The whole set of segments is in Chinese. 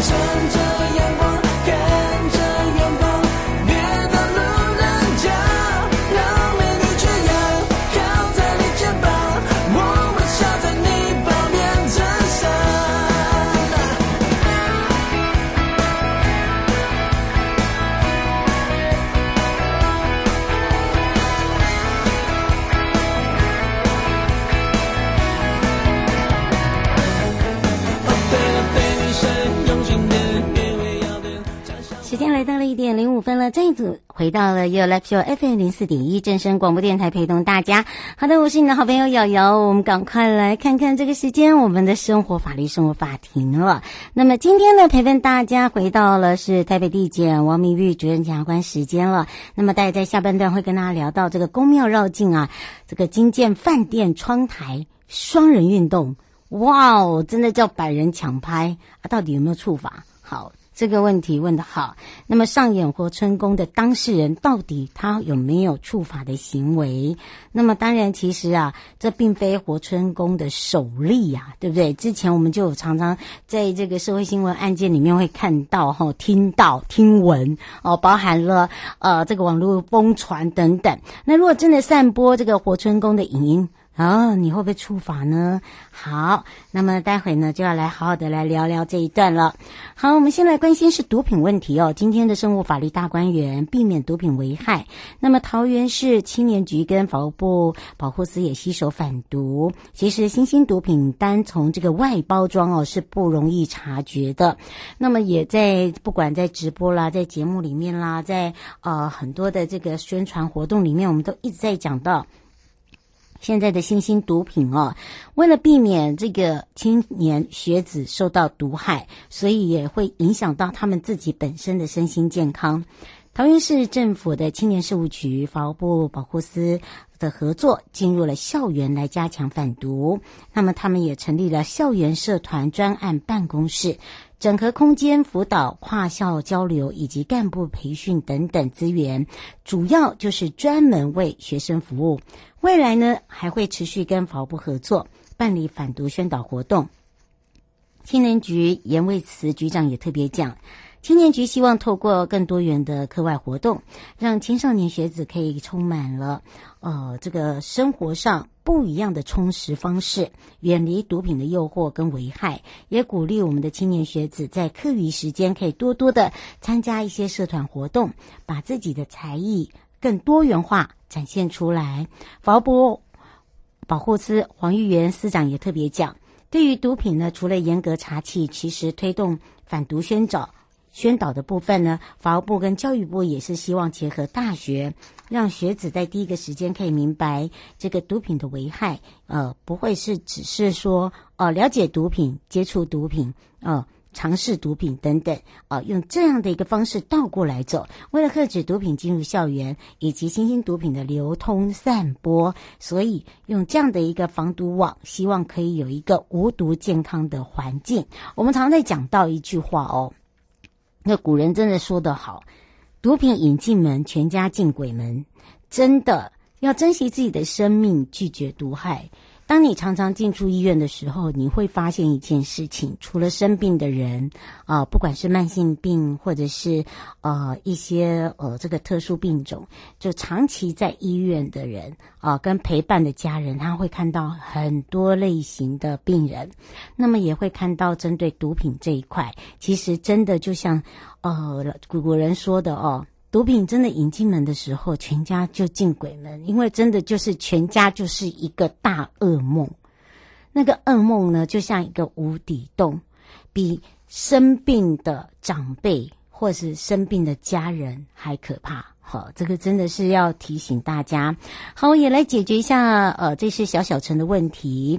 想着。回到了 YOYO Live Show FM 零四点一正声广播电台，陪同大家。好的，我是你的好朋友瑶瑶。我们赶快来看看这个时间，我们的生活法律生活法庭了。那么今天呢，陪伴大家回到了是台北地检王明玉主任检察官时间了。那么大家在下半段会跟大家聊到这个宫庙绕境啊，这个金建饭店窗台双人运动，哇哦，真的叫百人抢拍啊！到底有没有处罚？好。这个问题问得好。那么上演活春宫的当事人到底他有没有触法的行为？那么当然，其实啊，这并非活春宫的首例呀，对不对？之前我们就常常在这个社会新闻案件里面会看到、哈、听到、听闻哦，包含了呃这个网络疯传等等。那如果真的散播这个活春宫的影音，哦，你会不会触法呢？好，那么待会呢就要来好好的来聊聊这一段了。好，我们先来关心是毒品问题哦。今天的生物法律大观园，避免毒品危害。那么桃园市青年局跟法务部保护司也携手反毒。其实新兴毒品单从这个外包装哦是不容易察觉的。那么也在不管在直播啦，在节目里面啦，在呃很多的这个宣传活动里面，我们都一直在讲到。现在的新兴毒品哦，为了避免这个青年学子受到毒害，所以也会影响到他们自己本身的身心健康。桃园市政府的青年事务局、法务部保护司的合作，进入了校园来加强反毒。那么，他们也成立了校园社团专案办公室。整合空间辅导、跨校交流以及干部培训等等资源，主要就是专门为学生服务。未来呢，还会持续跟法务部合作办理反毒宣导活动。青年局严卫慈局长也特别讲。青年局希望透过更多元的课外活动，让青少年学子可以充满了呃这个生活上不一样的充实方式，远离毒品的诱惑跟危害，也鼓励我们的青年学子在课余时间可以多多的参加一些社团活动，把自己的才艺更多元化展现出来。法务部保护司黄玉元司长也特别讲，对于毒品呢，除了严格查缉，其实推动反毒宣导。宣导的部分呢，法务部跟教育部也是希望结合大学，让学子在第一个时间可以明白这个毒品的危害，呃，不会是只是说呃了解毒品、接触毒品、呃尝试毒品等等，啊、呃，用这样的一个方式倒过来走，为了遏止毒品进入校园以及新兴毒品的流通散播，所以用这样的一个防毒网，希望可以有一个无毒健康的环境。我们常常在讲到一句话哦。那古人真的说得好，毒品引进门，全家进鬼门。真的要珍惜自己的生命，拒绝毒害。当你常常进出医院的时候，你会发现一件事情：除了生病的人啊、不管是慢性病，或者是呃一些呃这个特殊病种，就长期在医院的人啊、呃，跟陪伴的家人，他会看到很多类型的病人。那么也会看到针对毒品这一块，其实真的就像呃古人说的哦。毒品真的引进门的时候，全家就进鬼门，因为真的就是全家就是一个大噩梦。那个噩梦呢，就像一个无底洞，比生病的长辈或是生病的家人还可怕。好，这个真的是要提醒大家。好，我也来解决一下，呃，这是小小陈的问题。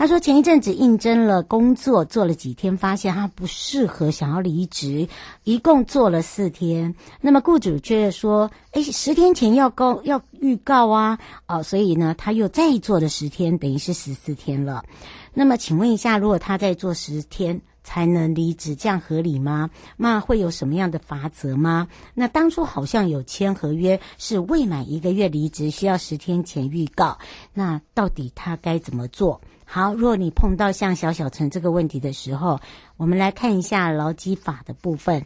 他说前一阵子应征了工作，做了几天，发现他不适合，想要离职，一共做了四天。那么雇主却说：“哎，十天前要告要预告啊，哦，所以呢，他又再做了十天，等于是十四天了。那么请问一下，如果他再做十天才能离职，这样合理吗？那会有什么样的罚则吗？那当初好像有签合约，是未满一个月离职需要十天前预告，那到底他该怎么做？”好，若你碰到像小小陈这个问题的时候，我们来看一下牢记法的部分。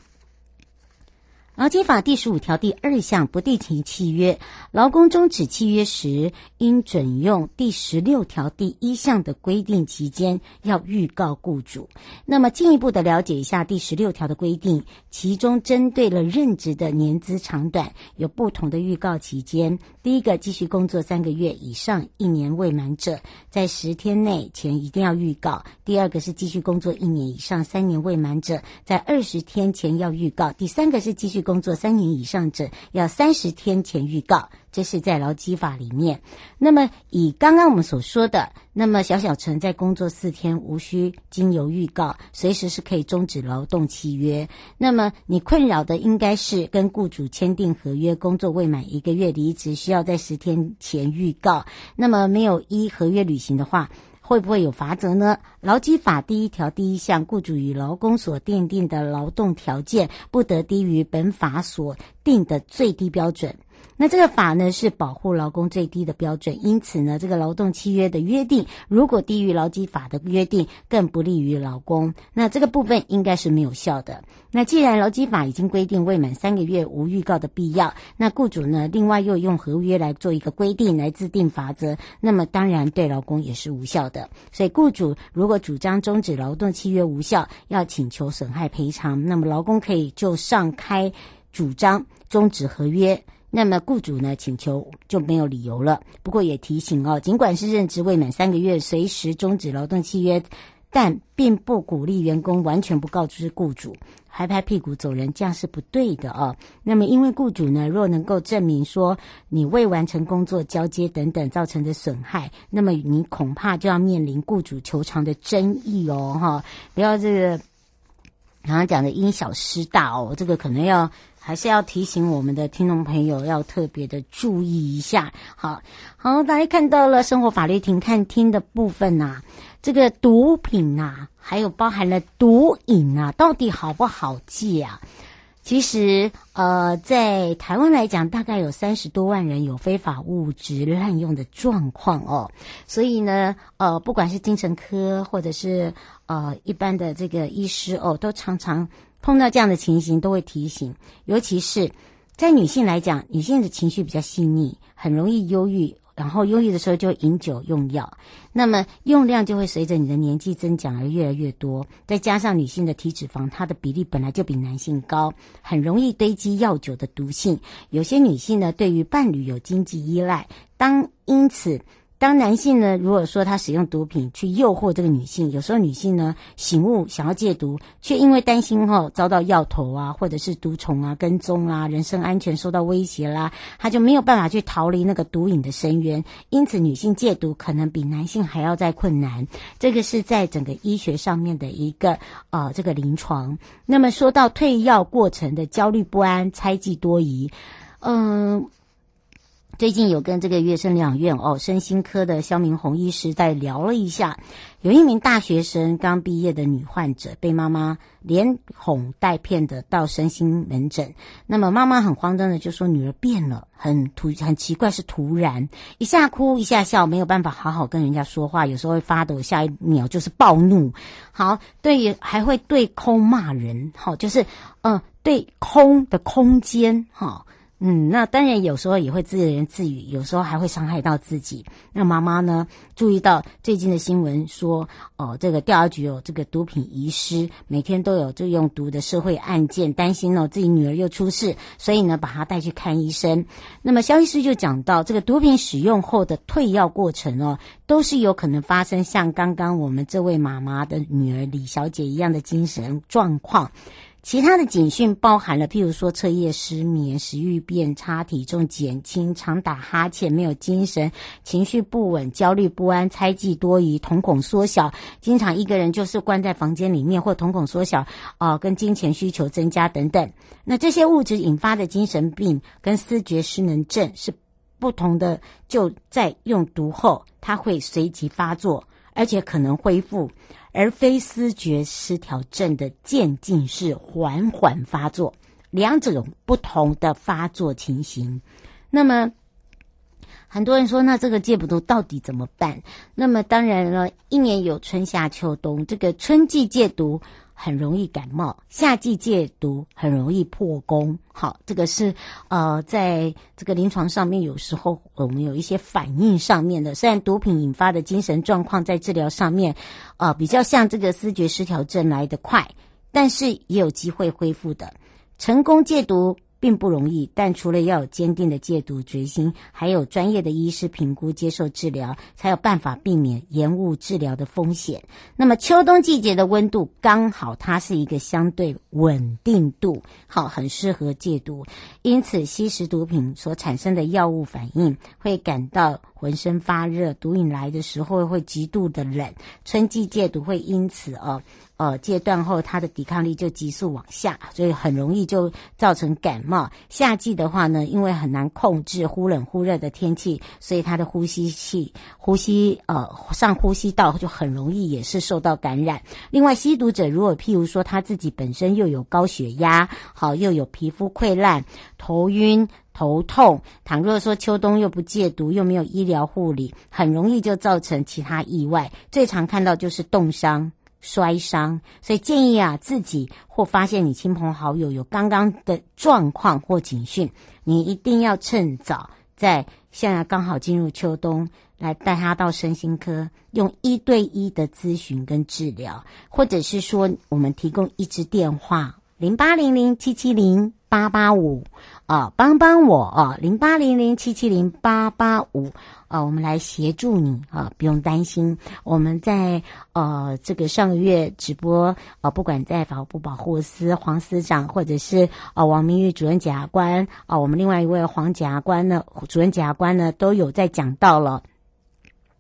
劳基法第十五条第二项不定期契约，劳工终止契约时，应准用第十六条第一项的规定，期间要预告雇主。那么进一步的了解一下第十六条的规定，其中针对了任职的年资长短有不同的预告期间。第一个，继续工作三个月以上一年未满者，在十天内前一定要预告；第二个是继续工作一年以上三年未满者，在二十天前要预告；第三个是继续。工作三年以上者要三十天前预告，这是在劳基法里面。那么以刚刚我们所说的，那么小小陈在工作四天无需经由预告，随时是可以终止劳动契约。那么你困扰的应该是跟雇主签订合约，工作未满一个月离职，需要在十天前预告。那么没有依合约履行的话。会不会有罚则呢？劳基法第一条第一项，雇主与劳工所订定的劳动条件不得低于本法所定的最低标准。那这个法呢，是保护劳工最低的标准，因此呢，这个劳动契约的约定如果低于劳基法的约定，更不利于劳工。那这个部分应该是没有效的。那既然劳基法已经规定未满三个月无预告的必要，那雇主呢，另外又用合约来做一个规定来制定法则，那么当然对劳工也是无效的。所以雇主如果主张终止劳动契约无效，要请求损害赔偿，那么劳工可以就上开主张终止合约。那么雇主呢，请求就没有理由了。不过也提醒哦，尽管是任职未满三个月，随时终止劳动契约，但并不鼓励员工完全不告知雇主，拍拍屁股走人，这样是不对的哦。那么因为雇主呢，若能够证明说你未完成工作交接等等造成的损害，那么你恐怕就要面临雇主求偿的争议哦，哈！不要这个刚刚讲的因小失大哦，这个可能要。还是要提醒我们的听众朋友要特别的注意一下。好，好，大家看到了生活法律停看听的部分呐、啊，这个毒品、啊，还有包含了毒瘾啊，到底好不好戒啊？其实，呃，在台湾来讲，大概有三十多万人有非法物质滥用的状况哦。所以呢，呃，不管是精神科或者是呃一般的这个医师哦，都常常碰到这样的情形，都会提醒。尤其是在女性来讲，女性的情绪比较细腻，很容易忧郁。然后忧郁的时候就饮酒用药，那么用量就会随着你的年纪增长而越来越多。再加上女性的体脂肪，它的比例本来就比男性高，很容易堆积药酒的毒性。有些女性呢，对于伴侣有经济依赖，当因此。当男性呢，如果说他使用毒品去诱惑这个女性，有时候女性呢醒悟想要戒毒，却因为担心后遭到药头啊，或者是毒虫啊跟踪啊，人身安全受到威胁啦，她就没有办法去逃离那个毒瘾的深渊。因此，女性戒毒可能比男性还要再困难。这个是在整个医学上面的一个呃这个临床。那么说到退药过程的焦虑不安、猜忌多疑，嗯、最近有跟这个月生疗养院哦，身心科的肖明宏医师在聊了一下，有一名大学生刚毕业的女患者被妈妈连哄带骗的到身心门诊，那么妈妈很慌张的就说女儿变了，很突很奇怪是突然一下哭一下笑，没有办法好好跟人家说话，有时候会发抖，下一秒就是暴怒，好对，还会对空骂人，好就是嗯、对空的空间哈。嗯，那当然有时候也会自言自语，有时候还会伤害到自己。那妈妈呢，注意到最近的新闻说，哦，这个调查局有这个毒品遗失，每天都有这用毒的社会案件，担心哦自己女儿又出事，所以呢把她带去看医生。那么萧医师就讲到，这个毒品使用后的退药过程哦，都是有可能发生像刚刚我们这位妈妈的女儿李小姐一样的精神状况。其他的警讯包含了，譬如说彻夜失眠、食欲变差、体重减轻、常打哈欠、没有精神、情绪不稳、焦虑不安、猜忌多疑、瞳孔缩小，经常一个人就是关在房间里面，或瞳孔缩小，啊、跟金钱需求增加等等。那这些物质引发的精神病跟思觉失能症是不同的，就在用毒后，它会随即发作，而且可能恢复。而非思觉失调症的渐进式缓缓发作，两种不同的发作情形。那么，很多人说，那这个戒不毒到底怎么办？那么，当然了，一年有春夏秋冬，这个春季戒毒。很容易感冒，夏季戒毒很容易破功。好，这个是呃，在这个临床上面，有时候我们有一些反应上面的。虽然毒品引发的精神状况在治疗上面，呃，比较像这个思觉失调症来得快，但是也有机会恢复的。成功戒毒并不容易，但除了要有坚定的戒毒决心，还有专业的医师评估、接受治疗，才有办法避免延误治疗的风险。那么秋冬季节的温度刚好，它是一个相对稳定度，好，很适合戒毒。因此，吸食毒品所产生的药物反应，会感到浑身发热，毒瘾来的时候会极度的冷。春季戒毒会因此哦。呃，戒断后，他的抵抗力就急速往下，所以很容易就造成感冒。夏季的话呢，因为很难控制忽冷忽热的天气，所以他的呼吸器、呼吸呃上呼吸道就很容易也是受到感染。另外，吸毒者如果譬如说他自己本身又有高血压，好又有皮肤溃烂、头晕、头痛，倘若说秋冬又不戒毒，又没有医疗护理，很容易就造成其他意外。最常看到就是冻伤。摔伤，所以建议啊，自己或发现你亲朋好友有刚刚的状况或警讯，你一定要趁早在现在刚好进入秋冬，来带他到身心科，用一对一的咨询跟治疗，或者是说我们提供一支电话零八零零七七零八八五啊，帮帮我啊，零八零零七七零八八五。啊，我们来协助你啊，不用担心。我们在呃这个上个月直播啊，不管在法务部保护司黄司长，或者是啊王明玉主任检察官啊，我们另外一位黄检察官呢，主任检察官呢，都有在讲到了。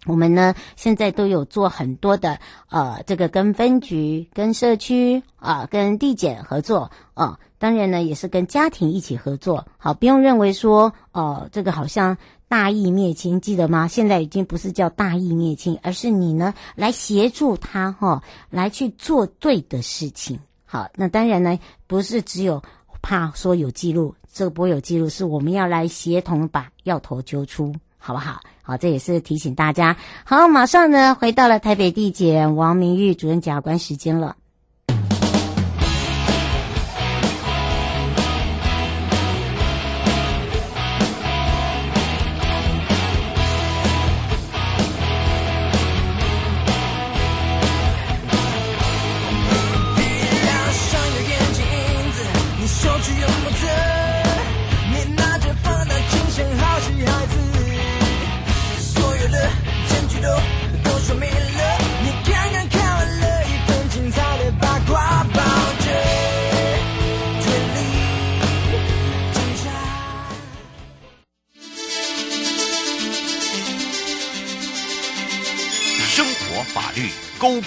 我们呢现在都有做很多的呃这个跟分局、跟社区啊、跟地检合作啊，当然呢也是跟家庭一起合作。好，不用认为说哦、这个好像。大义灭亲，记得吗？现在已经不是叫大义灭亲，而是你呢来协助他哈，来去做对的事情。好，那当然呢，不是只有怕说有记录，这个不会有记录，是我们要来协同把要头揪出，好不好？好，这也是提醒大家。好，马上呢，回到了台北地检王明玉主任检察官时间了。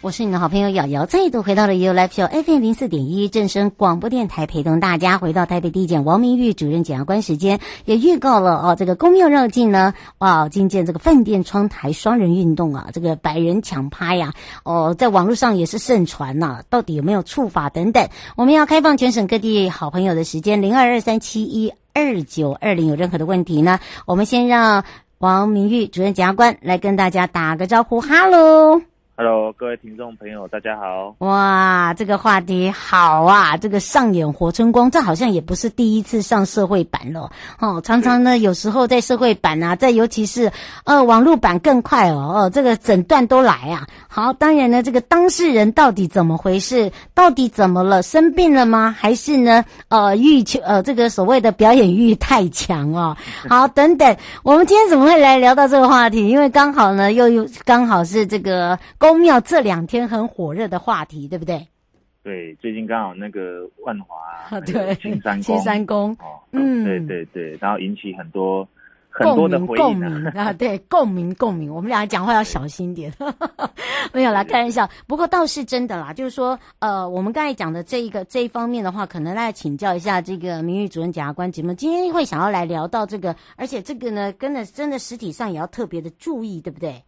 我是你的好朋友瑶瑶，再度回到了 You Live Show FM 零四点一正声广播电台，陪同大家回到台北地检王明玉主任检察官时间，也预告了哦，这个宫庙绕境呢，哇，今见这个饭店窗台双人运动啊，这个百人抢拍呀，哦，在网络上也是盛传呐、到底有没有触法等等？我们要开放全省各地好朋友的时间零二二三七一。二九二零有任何的问题呢？我们先让王明玉主任检察官来跟大家打个招呼，哈喽。Hello，各位听众朋友，大家好！哇，这个话题好啊！这个上演活春光，这好像也不是第一次上社会版了哦。常常呢，有时候在社会版啊，在尤其是呃网络版更快哦哦，这个诊断都来啊。好，当然呢，这个当事人到底怎么回事？到底怎么了？生病了吗？还是呢？呃，欲求呃这个所谓的表演欲太强哦。好，等等，我们今天怎么会来聊到这个话题？因为刚好呢，又又刚好是这个。宫庙这两天很火热的话题，对不对？对，最近刚好那个万华、啊，对，青山宫，青山宫，哦，嗯，对对对，然后引起很多。很多的回应、啊、共鸣 啊，对，共鸣共鸣，我们俩讲话要小心点，没有啦，开玩笑。不过倒是真的啦，就是说，呃，我们刚才讲的这一个这一方面的话，可能来请教一下这个名誉主任检察官节目，今天会想要来聊到这个，而且这个呢，跟的真的实体上也要特别的注意，对不对？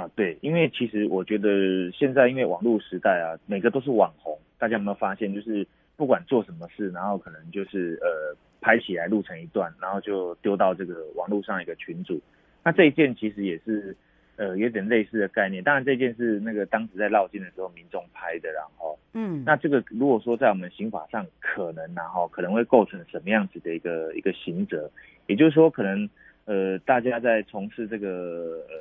啊，对，因为其实我觉得现在因为网络时代啊，每个都是网红，大家有没有发现，就是不管做什么事，然后可能就是呃。拍起来录成一段，然后就丢到这个网络上一个群组。那这一件其实也是呃有点类似的概念。当然这件是那个当时在绕境的时候民众拍的，然后嗯，那这个如果说在我们刑法上可能然后可能会构成什么样子的一个一个刑责，也就是说可能呃大家在从事这个呃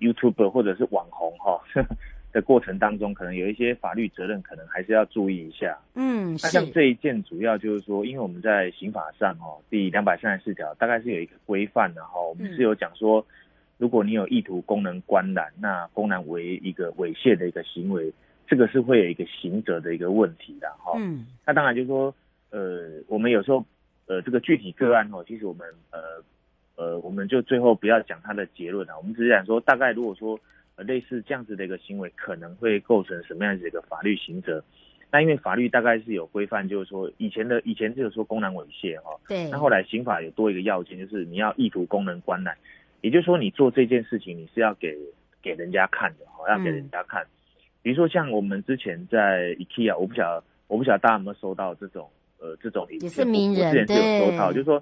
YouTuber 或者是网红哈。的过程当中，可能有一些法律责任，可能还是要注意一下。嗯，那像这一件，主要就是说，因为我们在刑法上哦，第两百三十四条大概是有一个规范的哈，我们是有讲说，如果你有意图公能观览，那公然为一个猥亵的一个行为，这个是会有一个刑责的一个问题的哈。嗯，那当然就是说，呃，我们有时候呃这个具体个案哦，其实我们呃呃，我们就最后不要讲他的结论啊，我们只是讲说，大概如果说。类似这样子的一个行为，可能会构成什么样子的一个法律刑责？那因为法律大概是有规范，就是说以前的以前就是说公然猥亵哈，对。那后来刑法有多一个要件，就是你要意图公能观览，也就是说你做这件事情你是要给给人家看的哈，要给人家看。嗯、比如说像我们之前在 IKEA，我不晓得我不晓得大家有没有收到这种呃这种也是名人我之前是有收到，就是说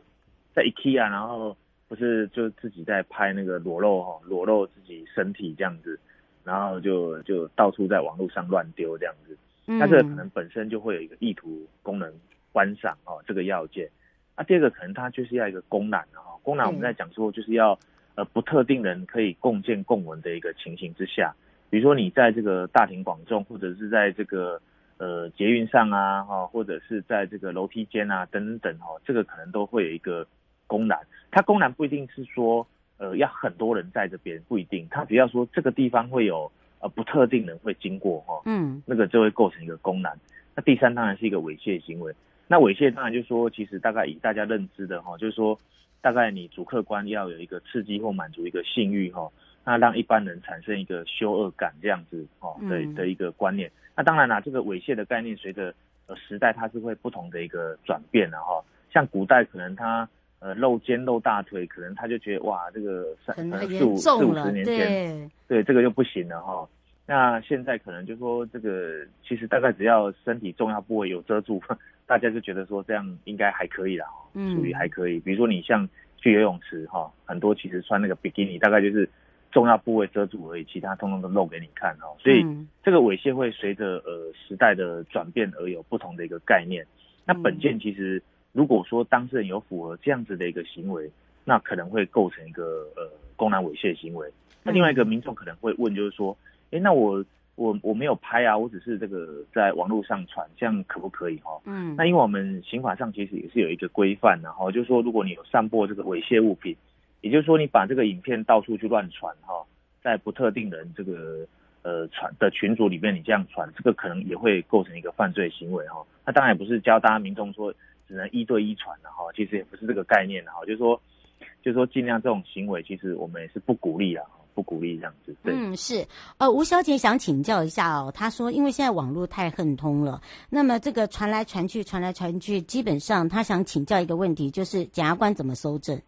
在 IKEA 然后。不是就自己在拍那个裸露哈，裸露自己身体这样子，然后就就到处在网络上乱丢这样子，那这个可能本身就会有一个意图功能观赏哦，这个要件。那第二个可能它就是要一个公然哈，公然我们在讲说就是要呃不特定人可以共建共文的一个情形之下，比如说你在这个大庭广众，或者是在这个呃捷运上啊哈，或者是在这个楼梯间啊等等哈，这个可能都会有一个。公然，它公然不一定是说，呃，要很多人在这边，不一定。它只要说这个地方会有呃不特定人会经过哈，嗯，那个就会构成一个公然。那第三当然是一个猥亵行为。那猥亵当然就是说，其实大概以大家认知的哈，就是说大概你主客观要有一个刺激或满足一个性欲哈，那让一般人产生一个羞恶感这样子哦的的一个观念。那当然啦，这个猥亵的概念随着呃时代它是会不同的一个转变的哈。像古代可能它。呃，露肩露大腿，可能他就觉得哇，这个三四五四五十年前，对，对这个就不行了哈。那现在可能就说这个，其实大概只要身体重要部位有遮住，大家就觉得说这样应该还可以啦，属于还可以。比如说你像去游泳池哈，很多其实穿那个比基尼，大概就是重要部位遮住而已，其他通通都露给你看哦。所以这个猥亵会随着呃时代的转变而有不同的一个概念。那本件其实如果说当事人有符合这样子的一个行为，那可能会构成一个呃公然猥亵行为。那另外一个民众可能会问，就是说。哎，那我我我没有拍啊，我只是这个在网络上传，这样可不可以哈？嗯，那因为我们刑法上其实也是有一个规范的哈，就是说如果你有散播这个猥亵物品，也就是说你把这个影片到处去乱传哈，在不特定人这个呃传的群组里面你这样传，这个可能也会构成一个犯罪行为哈。那当然也不是教大家民众说只能一对一传的哈，其实也不是这个概念的哈，就是说就是说尽量这种行为其实我们也是不鼓励啊。不鼓励这样子。对。嗯，是。呃，吴小姐想请教一下哦，她说，因为现在网络太恨通了，那么这个传来传去，传来传去，基本上她想请教一个问题，就是检察官怎么收证？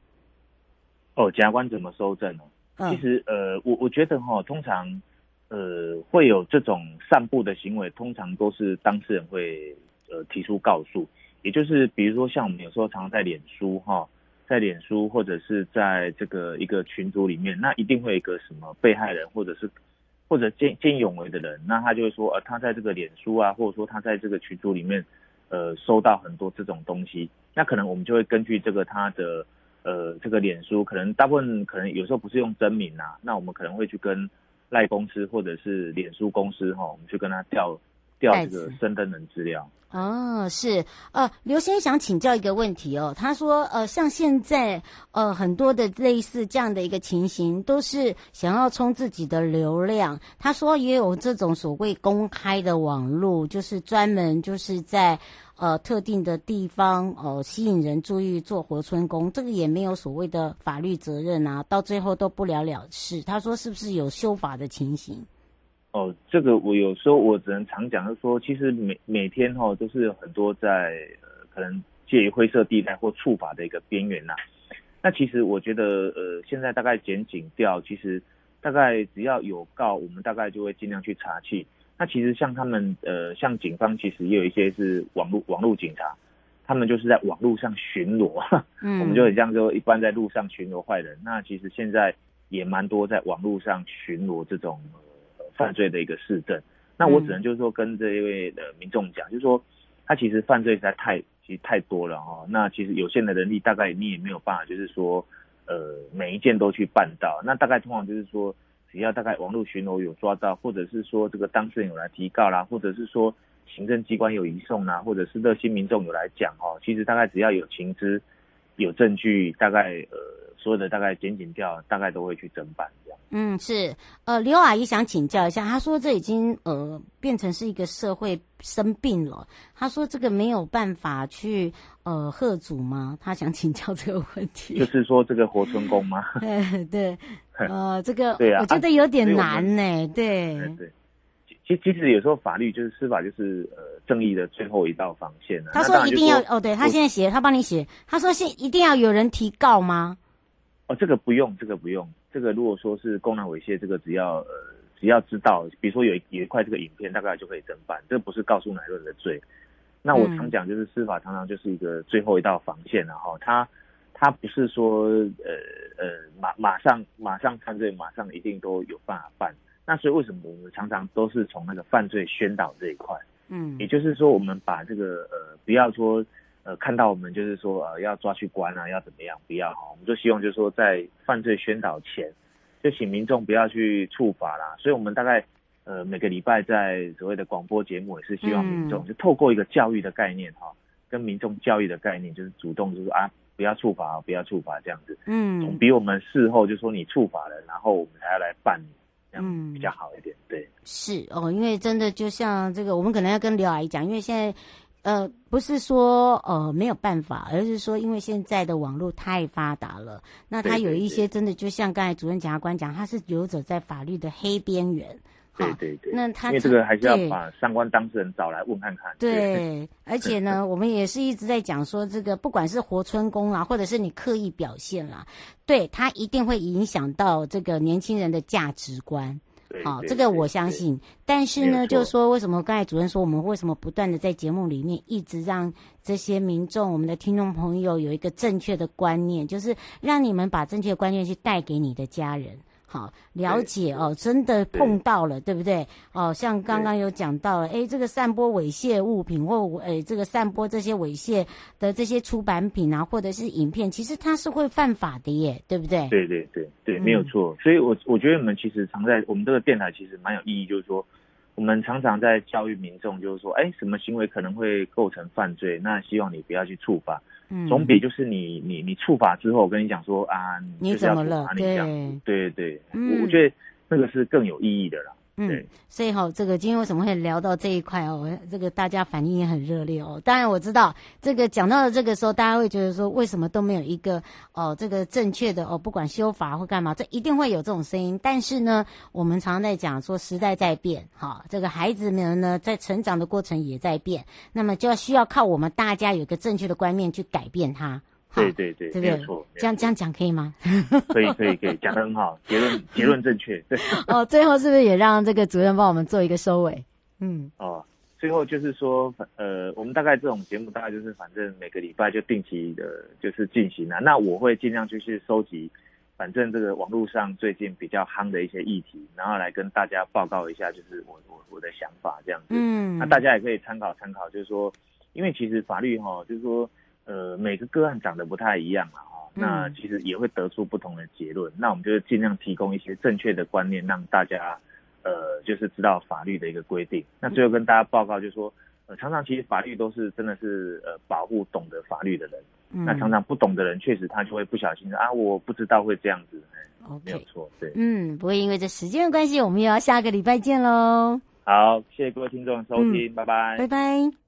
哦，检察官怎么收证呢？嗯、其实，呃，我我觉得哈、哦，通常，呃，会有这种散布的行为，通常都是当事人会呃提出告诉，也就是比如说像我们有时候常常在脸书哈。在脸书或者是在这个一个群组里面，那一定会有一个什么被害人，或者是或者见见义勇为的人，那他就会说，呃，他在这个脸书啊，或者说他在这个群组里面，呃，收到很多这种东西，那可能我们就会根据这个他的呃这个脸书，可能大部分可能有时候不是用真名啊，那我们可能会去跟赖公司或者是脸书公司哈，我们去跟他调调这个生登人资料。哦，是，呃，刘先生想请教一个问题哦。他说，呃，像现在，呃，很多的类似这样的一个情形，都是想要冲自己的流量。他说，也有这种所谓公开的网络，就是专门就是在呃特定的地方哦、呃、吸引人注意做活春宫，这个也没有所谓的法律责任啊，到最后都不了了之。他说，是不是有修法的情形？哦，这个我有时候我只能常讲，就是说，其实每每天哈、哦、都是很多在呃可能介于灰色地带或触法的一个边缘呐。那其实我觉得呃现在大概检警调，其实大概只要有告，我们大概就会尽量去查去。那其实像他们呃像警方其实也有一些是网络网络警察，他们就是在网络上巡逻，嗯，我们就很像说一般在路上巡逻坏人。那其实现在也蛮多在网络上巡逻这种。犯罪的一个市政，那我只能就是说跟这一位的民众讲，就是说他其实犯罪实在太其实太多了哈。那其实有限的人力，大概你也没有办法，就是说呃每一件都去办到。那大概通常就是说，只要大概网络巡逻有抓到，或者是说这个当事人有来提告啦，或者是说行政机关有移送啦，或者是热心民众有来讲哦，其实大概只要有情资、有证据，大概呃所有的大概检警调，大概都会去侦办。嗯，是，呃，刘阿姨想请教一下，她说这已经呃变成是一个社会生病了，她说这个没有办法去呃贺主吗？她想请教这个问题，就是说这个活春宫吗？对对，呃，这个对啊，我觉得有点难呢、欸，对对，其其实有时候法律就是司法就是呃正义的最后一道防线啊。他说一定要哦，对他现在写，他帮你写，他说现一定要有人提告吗？哦，这个不用，这个不用。这个如果说是公然猥亵，这个只要呃只要知道，比如说有有一块这个影片，大概就可以侦办。这不是告诉乃论的罪。那我常讲就是司法常常就是一个最后一道防线，然后他他不是说呃呃马马上马上犯罪，马上一定都有办法办。那所以为什么我们常常都是从那个犯罪宣导这一块？嗯，也就是说我们把这个呃不要说。呃，看到我们就是说，呃，要抓去关啊，要怎么样？不要哈，我们就希望就是说，在犯罪宣导前，就请民众不要去触法啦。所以，我们大概呃每个礼拜在所谓的广播节目，也是希望民众就透过一个教育的概念哈，跟民众教育的概念，就是主动就是说啊，不要触法，不要触法这样子。嗯，总比我们事后就说你触法了，然后我们还要来办你，这样比较好一点。对，是哦，因为真的就像这个，我们可能要跟刘阿姨讲，因为现在。呃，不是说呃没有办法，而是说因为现在的网络太发达了，那他有一些真的就像刚才主任检察官讲，他是游走在法律的黑边缘。对对对。那他因为这个还是要把相关当事人找来问看看。对，对 而且呢，我们也是一直在讲说，这个不管是活春宫啦，或者是你刻意表现啦，对他一定会影响到这个年轻人的价值观。好，这个我相信。但是呢，就是说，为什么刚才主任说，我们为什么不断的在节目里面一直让这些民众、我们的听众朋友有一个正确的观念，就是让你们把正确的观念去带给你的家人。好，了解哦，真的碰到了，对，对不对？哦，像刚刚有讲到了，哎，这个散播猥亵物品或哎，这个散播这些猥亵的这些出版品啊，或者是影片，其实它是会犯法的耶，对不对？对对对对，没有错。所以我我觉得我们其实常在我们这个电台其实蛮有意义，就是说。我们常常在教育民众，就是说，哎，什么行为可能会构成犯罪？那希望你不要去触发，嗯，总比就是你你你触发之后，我跟你讲说啊，你怎么了？对对对，我我觉得那个是更有意义的啦。嗯，所以哈，这个今天为什么会聊到这一块哦？这个大家反应也很热烈哦。当然我知道，这个讲到了这个时候，大家会觉得说，为什么都没有一个哦，这个正确的哦，不管修法或干嘛，这一定会有这种声音。但是呢，我们常常在讲说，时代在变，哈，这个孩子们呢，在成长的过程也在变，那么就要需要靠我们大家有一个正确的观念去改变它。对对对，对不对？没错，这样这样讲可以吗？可以可以可以，讲的很好，结论 结论正确。对。哦，最后是不是也让这个主任帮我们做一个收尾？嗯。哦，最后就是说，呃，我们大概这种节目大概就是反正每个礼拜就定期的，就是进行了。那我会尽量就是收集，反正这个网络上最近比较夯的一些议题，然后来跟大家报告一下，就是我我我的想法这样子。嗯。那大家也可以参考参考，就是说，因为其实法律哈，就是说。呃，每个个案长得不太一样啊，哈，那其实也会得出不同的结论。嗯、那我们就是尽量提供一些正确的观念，让大家呃，就是知道法律的一个规定。那最后跟大家报告，就是说，呃，常常其实法律都是真的是呃保护懂得法律的人。嗯、那常常不懂的人，确实他就会不小心啊，我不知道会这样子。OK，没有错，对。嗯，不会因为这时间的关系，我们又要下个礼拜见喽。好，谢谢各位听众收听，嗯、拜拜，拜拜。